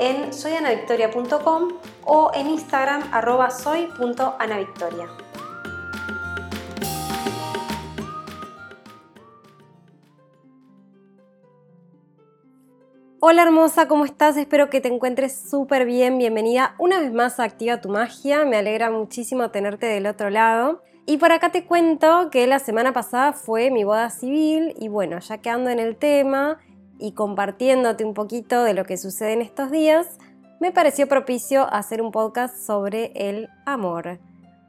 en soyanavictoria.com o en Instagram arroba soy.anavictoria. Hola hermosa, ¿cómo estás? Espero que te encuentres súper bien. Bienvenida una vez más a Activa tu Magia. Me alegra muchísimo tenerte del otro lado. Y por acá te cuento que la semana pasada fue mi boda civil y bueno, ya que ando en el tema y compartiéndote un poquito de lo que sucede en estos días, me pareció propicio hacer un podcast sobre el amor.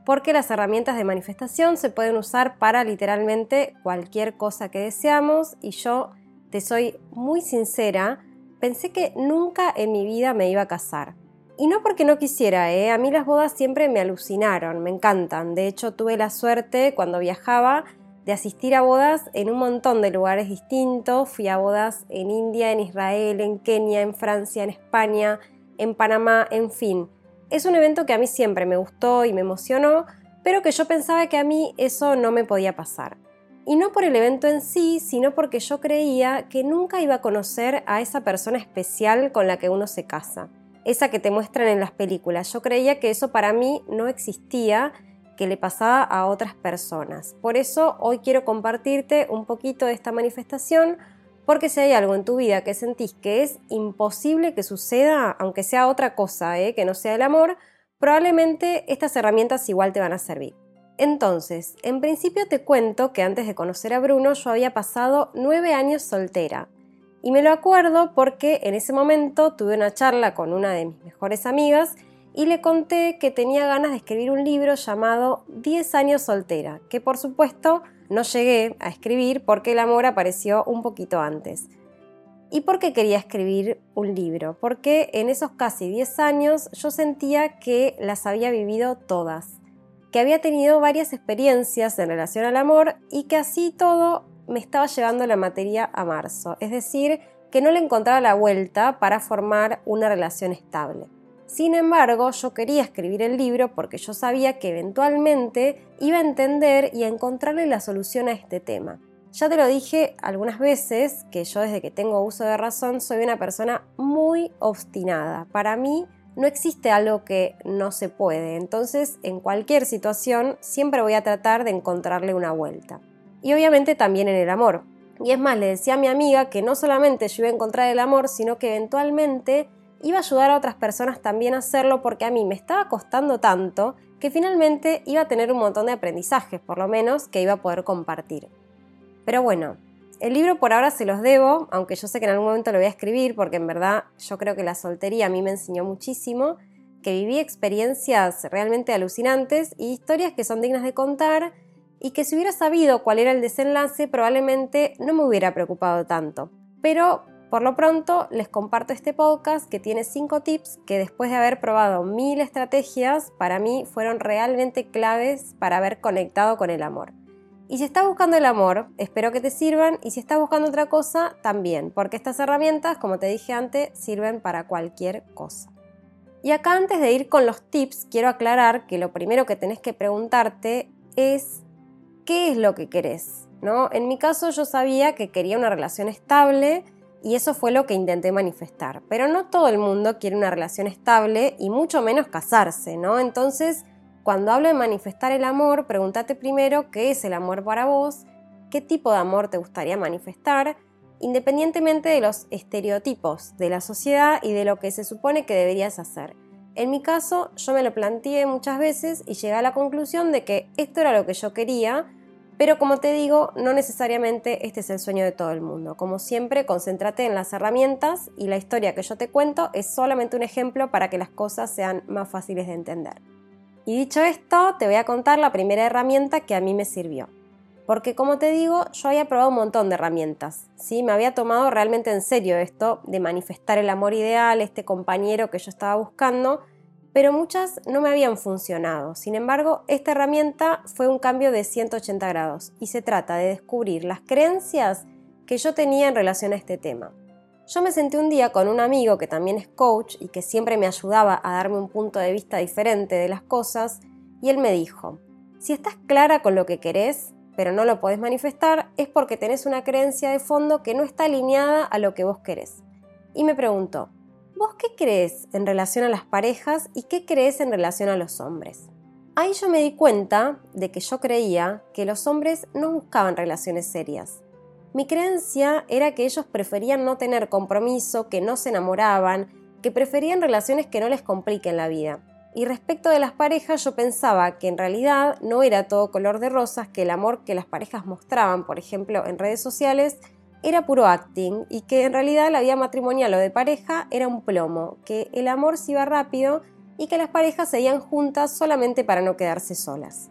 Porque las herramientas de manifestación se pueden usar para literalmente cualquier cosa que deseamos y yo te soy muy sincera, pensé que nunca en mi vida me iba a casar. Y no porque no quisiera, ¿eh? a mí las bodas siempre me alucinaron, me encantan. De hecho, tuve la suerte cuando viajaba de asistir a bodas en un montón de lugares distintos. Fui a bodas en India, en Israel, en Kenia, en Francia, en España, en Panamá, en fin. Es un evento que a mí siempre me gustó y me emocionó, pero que yo pensaba que a mí eso no me podía pasar. Y no por el evento en sí, sino porque yo creía que nunca iba a conocer a esa persona especial con la que uno se casa, esa que te muestran en las películas. Yo creía que eso para mí no existía, que le pasaba a otras personas. Por eso hoy quiero compartirte un poquito de esta manifestación, porque si hay algo en tu vida que sentís que es imposible que suceda, aunque sea otra cosa, ¿eh? que no sea el amor, probablemente estas herramientas igual te van a servir. Entonces, en principio te cuento que antes de conocer a Bruno yo había pasado nueve años soltera. Y me lo acuerdo porque en ese momento tuve una charla con una de mis mejores amigas y le conté que tenía ganas de escribir un libro llamado 10 años soltera, que por supuesto no llegué a escribir porque el amor apareció un poquito antes. ¿Y por qué quería escribir un libro? Porque en esos casi 10 años yo sentía que las había vivido todas que había tenido varias experiencias en relación al amor y que así todo me estaba llevando la materia a marzo, es decir, que no le encontraba la vuelta para formar una relación estable. Sin embargo, yo quería escribir el libro porque yo sabía que eventualmente iba a entender y a encontrarle la solución a este tema. Ya te lo dije algunas veces que yo desde que tengo uso de razón soy una persona muy obstinada. Para mí, no existe algo que no se puede, entonces en cualquier situación siempre voy a tratar de encontrarle una vuelta. Y obviamente también en el amor. Y es más, le decía a mi amiga que no solamente yo iba a encontrar el amor, sino que eventualmente iba a ayudar a otras personas también a hacerlo porque a mí me estaba costando tanto que finalmente iba a tener un montón de aprendizajes, por lo menos, que iba a poder compartir. Pero bueno, el libro por ahora se los debo, aunque yo sé que en algún momento lo voy a escribir porque en verdad yo creo que la soltería a mí me enseñó muchísimo, que viví experiencias realmente alucinantes y historias que son dignas de contar y que si hubiera sabido cuál era el desenlace probablemente no me hubiera preocupado tanto. Pero por lo pronto les comparto este podcast que tiene 5 tips que después de haber probado mil estrategias para mí fueron realmente claves para haber conectado con el amor. Y si estás buscando el amor, espero que te sirvan. Y si estás buscando otra cosa, también, porque estas herramientas, como te dije antes, sirven para cualquier cosa. Y acá antes de ir con los tips, quiero aclarar que lo primero que tenés que preguntarte es ¿qué es lo que querés? ¿No? En mi caso yo sabía que quería una relación estable y eso fue lo que intenté manifestar. Pero no todo el mundo quiere una relación estable y mucho menos casarse, ¿no? Entonces cuando hablo de manifestar el amor, pregúntate primero qué es el amor para vos, qué tipo de amor te gustaría manifestar, independientemente de los estereotipos de la sociedad y de lo que se supone que deberías hacer. En mi caso, yo me lo planteé muchas veces y llegué a la conclusión de que esto era lo que yo quería, pero como te digo, no necesariamente este es el sueño de todo el mundo. Como siempre, concéntrate en las herramientas y la historia que yo te cuento es solamente un ejemplo para que las cosas sean más fáciles de entender. Y dicho esto, te voy a contar la primera herramienta que a mí me sirvió. Porque como te digo, yo había probado un montón de herramientas. ¿sí? Me había tomado realmente en serio esto de manifestar el amor ideal, este compañero que yo estaba buscando. Pero muchas no me habían funcionado. Sin embargo, esta herramienta fue un cambio de 180 grados y se trata de descubrir las creencias que yo tenía en relación a este tema. Yo me senté un día con un amigo que también es coach y que siempre me ayudaba a darme un punto de vista diferente de las cosas, y él me dijo, si estás clara con lo que querés, pero no lo podés manifestar, es porque tenés una creencia de fondo que no está alineada a lo que vos querés. Y me preguntó, ¿vos qué crees en relación a las parejas y qué crees en relación a los hombres? Ahí yo me di cuenta de que yo creía que los hombres no buscaban relaciones serias. Mi creencia era que ellos preferían no tener compromiso, que no se enamoraban, que preferían relaciones que no les compliquen la vida. Y respecto de las parejas, yo pensaba que en realidad no era todo color de rosas, que el amor que las parejas mostraban, por ejemplo, en redes sociales, era puro acting y que en realidad la vida matrimonial o de pareja era un plomo, que el amor se iba rápido y que las parejas seguían juntas solamente para no quedarse solas.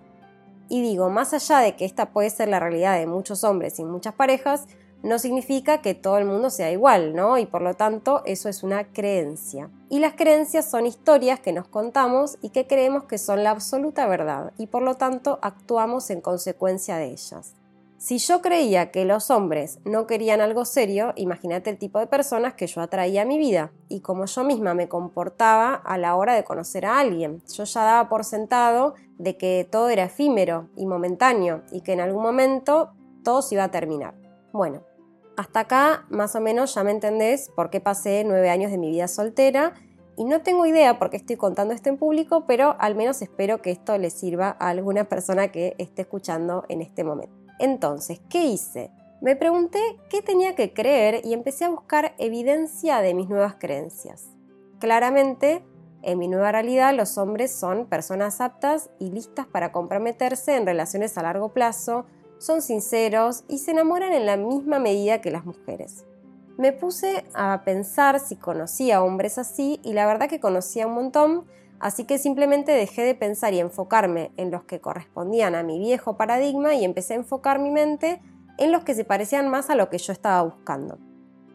Y digo, más allá de que esta puede ser la realidad de muchos hombres y muchas parejas, no significa que todo el mundo sea igual, ¿no? Y por lo tanto eso es una creencia. Y las creencias son historias que nos contamos y que creemos que son la absoluta verdad y por lo tanto actuamos en consecuencia de ellas. Si yo creía que los hombres no querían algo serio, imagínate el tipo de personas que yo atraía a mi vida y cómo yo misma me comportaba a la hora de conocer a alguien. Yo ya daba por sentado de que todo era efímero y momentáneo y que en algún momento todo se iba a terminar. Bueno, hasta acá más o menos ya me entendés por qué pasé nueve años de mi vida soltera y no tengo idea por qué estoy contando esto en público, pero al menos espero que esto le sirva a alguna persona que esté escuchando en este momento. Entonces, ¿qué hice? Me pregunté qué tenía que creer y empecé a buscar evidencia de mis nuevas creencias. Claramente, en mi nueva realidad los hombres son personas aptas y listas para comprometerse en relaciones a largo plazo, son sinceros y se enamoran en la misma medida que las mujeres. Me puse a pensar si conocía hombres así y la verdad que conocía un montón, Así que simplemente dejé de pensar y enfocarme en los que correspondían a mi viejo paradigma y empecé a enfocar mi mente en los que se parecían más a lo que yo estaba buscando.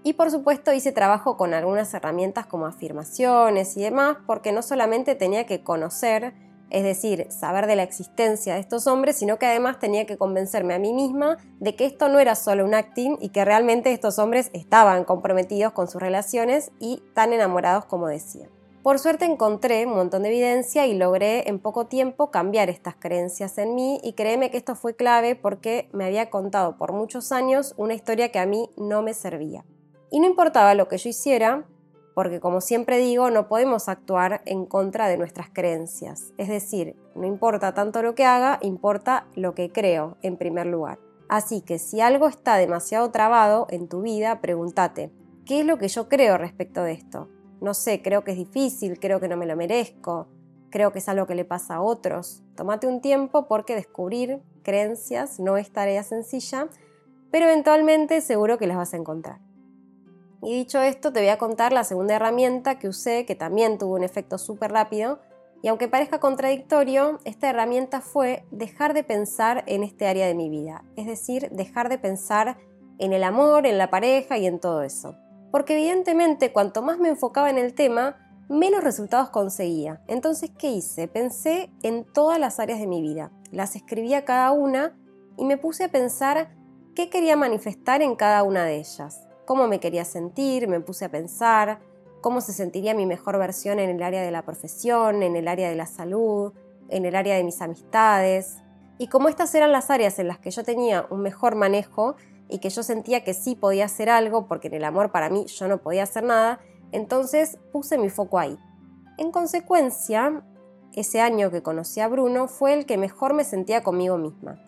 Y por supuesto hice trabajo con algunas herramientas como afirmaciones y demás, porque no solamente tenía que conocer, es decir, saber de la existencia de estos hombres, sino que además tenía que convencerme a mí misma de que esto no era solo un acting y que realmente estos hombres estaban comprometidos con sus relaciones y tan enamorados como decían. Por suerte encontré un montón de evidencia y logré en poco tiempo cambiar estas creencias en mí y créeme que esto fue clave porque me había contado por muchos años una historia que a mí no me servía. Y no importaba lo que yo hiciera, porque como siempre digo, no podemos actuar en contra de nuestras creencias. Es decir, no importa tanto lo que haga, importa lo que creo en primer lugar. Así que si algo está demasiado trabado en tu vida, pregúntate, ¿qué es lo que yo creo respecto de esto? No sé, creo que es difícil, creo que no me lo merezco, creo que es algo que le pasa a otros. Tómate un tiempo porque descubrir creencias no es tarea sencilla, pero eventualmente seguro que las vas a encontrar. Y dicho esto, te voy a contar la segunda herramienta que usé, que también tuvo un efecto súper rápido, y aunque parezca contradictorio, esta herramienta fue dejar de pensar en este área de mi vida, es decir, dejar de pensar en el amor, en la pareja y en todo eso porque evidentemente cuanto más me enfocaba en el tema, menos resultados conseguía. Entonces, ¿qué hice? Pensé en todas las áreas de mi vida, las escribía cada una y me puse a pensar qué quería manifestar en cada una de ellas, cómo me quería sentir, me puse a pensar cómo se sentiría mi mejor versión en el área de la profesión, en el área de la salud, en el área de mis amistades. Y como estas eran las áreas en las que yo tenía un mejor manejo, y que yo sentía que sí podía hacer algo porque en el amor para mí yo no podía hacer nada, entonces puse mi foco ahí. En consecuencia, ese año que conocí a Bruno fue el que mejor me sentía conmigo misma.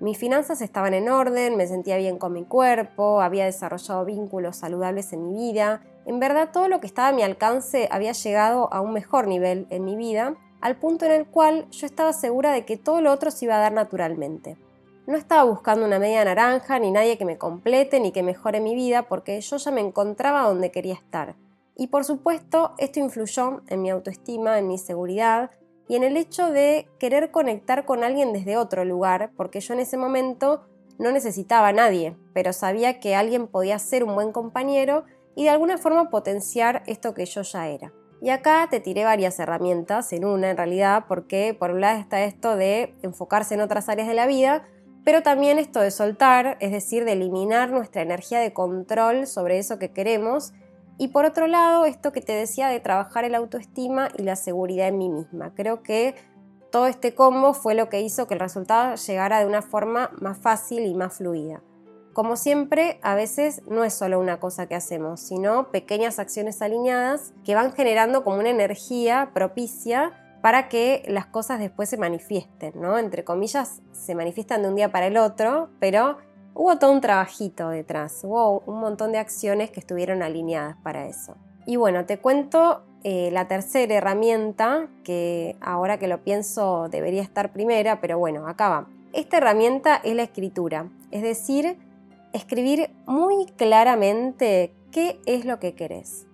Mis finanzas estaban en orden, me sentía bien con mi cuerpo, había desarrollado vínculos saludables en mi vida. En verdad todo lo que estaba a mi alcance había llegado a un mejor nivel en mi vida, al punto en el cual yo estaba segura de que todo lo otro se iba a dar naturalmente. No estaba buscando una media naranja, ni nadie que me complete, ni que mejore mi vida, porque yo ya me encontraba donde quería estar. Y por supuesto, esto influyó en mi autoestima, en mi seguridad y en el hecho de querer conectar con alguien desde otro lugar, porque yo en ese momento no necesitaba a nadie, pero sabía que alguien podía ser un buen compañero y de alguna forma potenciar esto que yo ya era. Y acá te tiré varias herramientas en una en realidad, porque por un lado está esto de enfocarse en otras áreas de la vida, pero también esto de soltar, es decir, de eliminar nuestra energía de control sobre eso que queremos. Y por otro lado, esto que te decía de trabajar el autoestima y la seguridad en mí misma. Creo que todo este combo fue lo que hizo que el resultado llegara de una forma más fácil y más fluida. Como siempre, a veces no es solo una cosa que hacemos, sino pequeñas acciones alineadas que van generando como una energía propicia para que las cosas después se manifiesten, ¿no? Entre comillas, se manifiestan de un día para el otro, pero hubo todo un trabajito detrás, hubo un montón de acciones que estuvieron alineadas para eso. Y bueno, te cuento eh, la tercera herramienta, que ahora que lo pienso debería estar primera, pero bueno, acá va. Esta herramienta es la escritura, es decir, escribir muy claramente qué es lo que querés.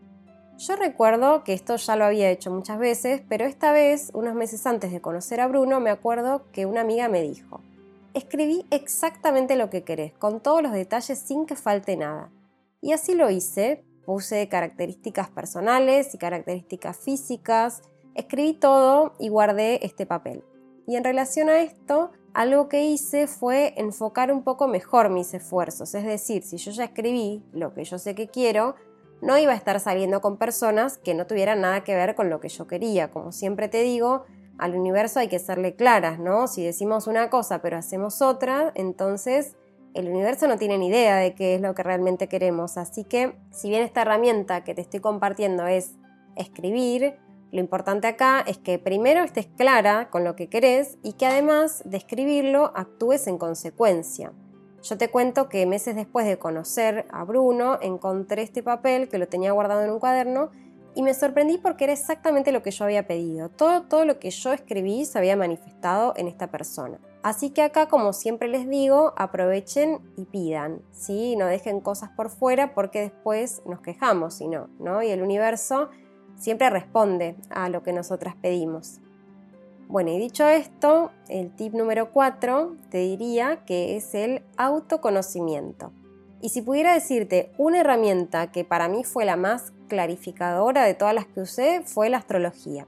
Yo recuerdo que esto ya lo había hecho muchas veces, pero esta vez, unos meses antes de conocer a Bruno, me acuerdo que una amiga me dijo, escribí exactamente lo que querés, con todos los detalles sin que falte nada. Y así lo hice, puse características personales y características físicas, escribí todo y guardé este papel. Y en relación a esto, algo que hice fue enfocar un poco mejor mis esfuerzos, es decir, si yo ya escribí lo que yo sé que quiero, no iba a estar saliendo con personas que no tuvieran nada que ver con lo que yo quería. Como siempre te digo, al universo hay que serle claras, ¿no? Si decimos una cosa pero hacemos otra, entonces el universo no tiene ni idea de qué es lo que realmente queremos. Así que, si bien esta herramienta que te estoy compartiendo es escribir, lo importante acá es que primero estés clara con lo que querés y que además de escribirlo actúes en consecuencia. Yo te cuento que meses después de conocer a Bruno, encontré este papel que lo tenía guardado en un cuaderno y me sorprendí porque era exactamente lo que yo había pedido. Todo, todo lo que yo escribí se había manifestado en esta persona. Así que acá, como siempre les digo, aprovechen y pidan, ¿sí? No dejen cosas por fuera porque después nos quejamos, si no, ¿no? Y el universo siempre responde a lo que nosotras pedimos. Bueno, y dicho esto, el tip número 4 te diría que es el autoconocimiento. Y si pudiera decirte una herramienta que para mí fue la más clarificadora de todas las que usé, fue la astrología.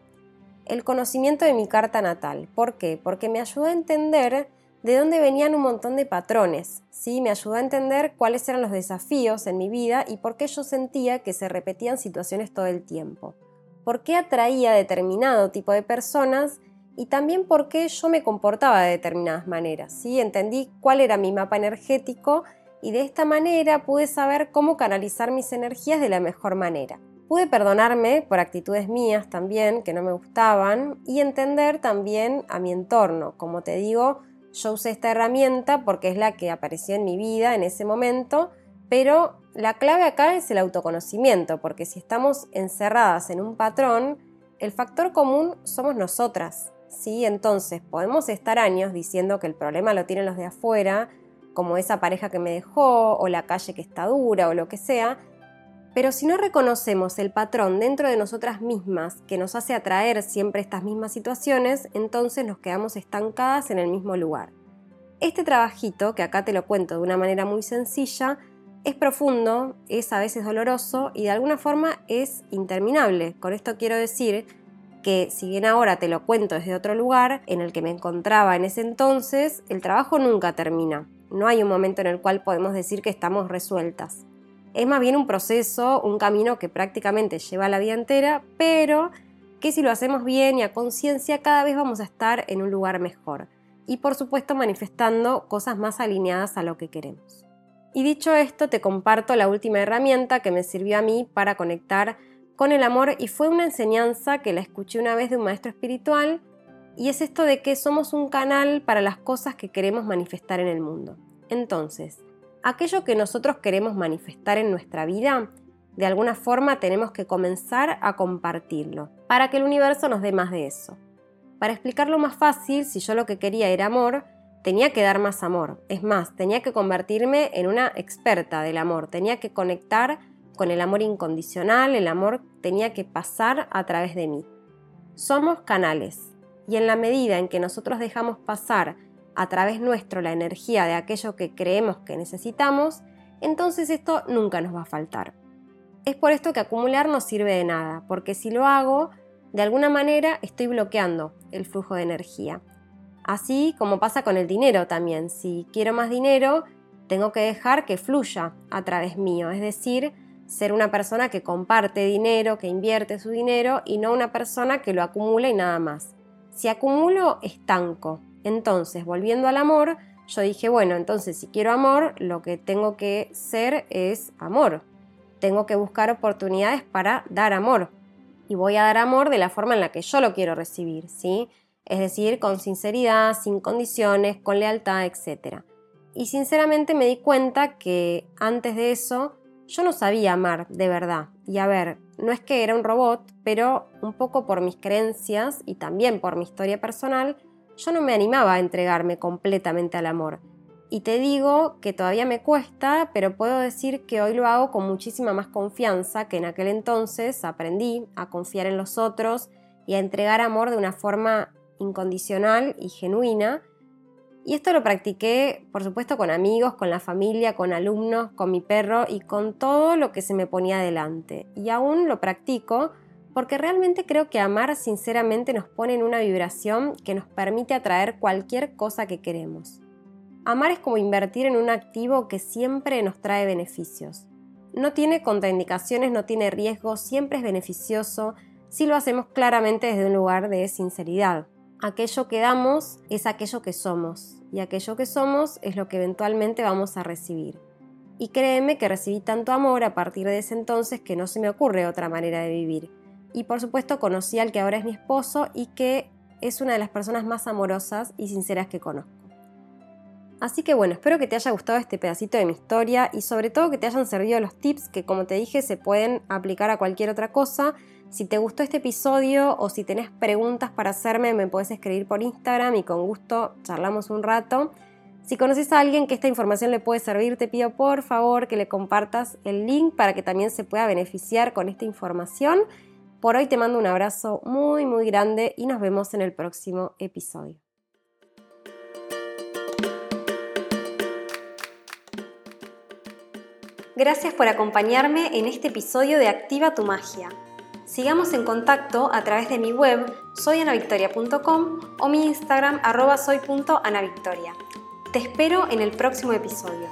El conocimiento de mi carta natal. ¿Por qué? Porque me ayudó a entender de dónde venían un montón de patrones. ¿sí? Me ayudó a entender cuáles eran los desafíos en mi vida y por qué yo sentía que se repetían situaciones todo el tiempo. Por qué atraía determinado tipo de personas y también por qué yo me comportaba de determinadas maneras. ¿sí? Entendí cuál era mi mapa energético y de esta manera pude saber cómo canalizar mis energías de la mejor manera. Pude perdonarme por actitudes mías también que no me gustaban y entender también a mi entorno. Como te digo, yo usé esta herramienta porque es la que apareció en mi vida en ese momento, pero la clave acá es el autoconocimiento, porque si estamos encerradas en un patrón, el factor común somos nosotras. ¿Sí? Entonces, podemos estar años diciendo que el problema lo tienen los de afuera, como esa pareja que me dejó, o la calle que está dura, o lo que sea, pero si no reconocemos el patrón dentro de nosotras mismas que nos hace atraer siempre estas mismas situaciones, entonces nos quedamos estancadas en el mismo lugar. Este trabajito, que acá te lo cuento de una manera muy sencilla, es profundo, es a veces doloroso y de alguna forma es interminable. Con esto quiero decir que si bien ahora te lo cuento desde otro lugar en el que me encontraba en ese entonces, el trabajo nunca termina. No hay un momento en el cual podemos decir que estamos resueltas. Es más bien un proceso, un camino que prácticamente lleva la vida entera, pero que si lo hacemos bien y a conciencia cada vez vamos a estar en un lugar mejor. Y por supuesto manifestando cosas más alineadas a lo que queremos. Y dicho esto, te comparto la última herramienta que me sirvió a mí para conectar con el amor y fue una enseñanza que la escuché una vez de un maestro espiritual y es esto de que somos un canal para las cosas que queremos manifestar en el mundo. Entonces, aquello que nosotros queremos manifestar en nuestra vida, de alguna forma tenemos que comenzar a compartirlo, para que el universo nos dé más de eso. Para explicarlo más fácil, si yo lo que quería era amor, tenía que dar más amor. Es más, tenía que convertirme en una experta del amor, tenía que conectar con el amor incondicional, el amor tenía que pasar a través de mí. Somos canales y en la medida en que nosotros dejamos pasar a través nuestro la energía de aquello que creemos que necesitamos, entonces esto nunca nos va a faltar. Es por esto que acumular no sirve de nada, porque si lo hago, de alguna manera estoy bloqueando el flujo de energía. Así como pasa con el dinero también. Si quiero más dinero, tengo que dejar que fluya a través mío, es decir, ser una persona que comparte dinero, que invierte su dinero y no una persona que lo acumula y nada más. Si acumulo, estanco. Entonces, volviendo al amor, yo dije, bueno, entonces si quiero amor, lo que tengo que ser es amor. Tengo que buscar oportunidades para dar amor. Y voy a dar amor de la forma en la que yo lo quiero recibir, ¿sí? Es decir, con sinceridad, sin condiciones, con lealtad, etc. Y sinceramente me di cuenta que antes de eso yo no sabía amar de verdad. Y a ver, no es que era un robot, pero un poco por mis creencias y también por mi historia personal, yo no me animaba a entregarme completamente al amor. Y te digo que todavía me cuesta, pero puedo decir que hoy lo hago con muchísima más confianza que en aquel entonces aprendí a confiar en los otros y a entregar amor de una forma incondicional y genuina y esto lo practiqué, por supuesto, con amigos, con la familia, con alumnos, con mi perro y con todo lo que se me ponía delante. Y aún lo practico porque realmente creo que amar sinceramente nos pone en una vibración que nos permite atraer cualquier cosa que queremos. Amar es como invertir en un activo que siempre nos trae beneficios. No tiene contraindicaciones, no tiene riesgos, siempre es beneficioso si lo hacemos claramente desde un lugar de sinceridad aquello que damos es aquello que somos y aquello que somos es lo que eventualmente vamos a recibir. Y créeme que recibí tanto amor a partir de ese entonces que no se me ocurre otra manera de vivir. Y por supuesto conocí al que ahora es mi esposo y que es una de las personas más amorosas y sinceras que conozco. Así que bueno, espero que te haya gustado este pedacito de mi historia y sobre todo que te hayan servido los tips que como te dije se pueden aplicar a cualquier otra cosa si te gustó este episodio o si tenés preguntas para hacerme, me puedes escribir por Instagram y con gusto charlamos un rato. Si conoces a alguien que esta información le puede servir, te pido por favor que le compartas el link para que también se pueda beneficiar con esta información. Por hoy te mando un abrazo muy muy grande y nos vemos en el próximo episodio. Gracias por acompañarme en este episodio de Activa tu Magia. Sigamos en contacto a través de mi web soyanavictoria.com o mi Instagram arroba soy.anavictoria. Te espero en el próximo episodio.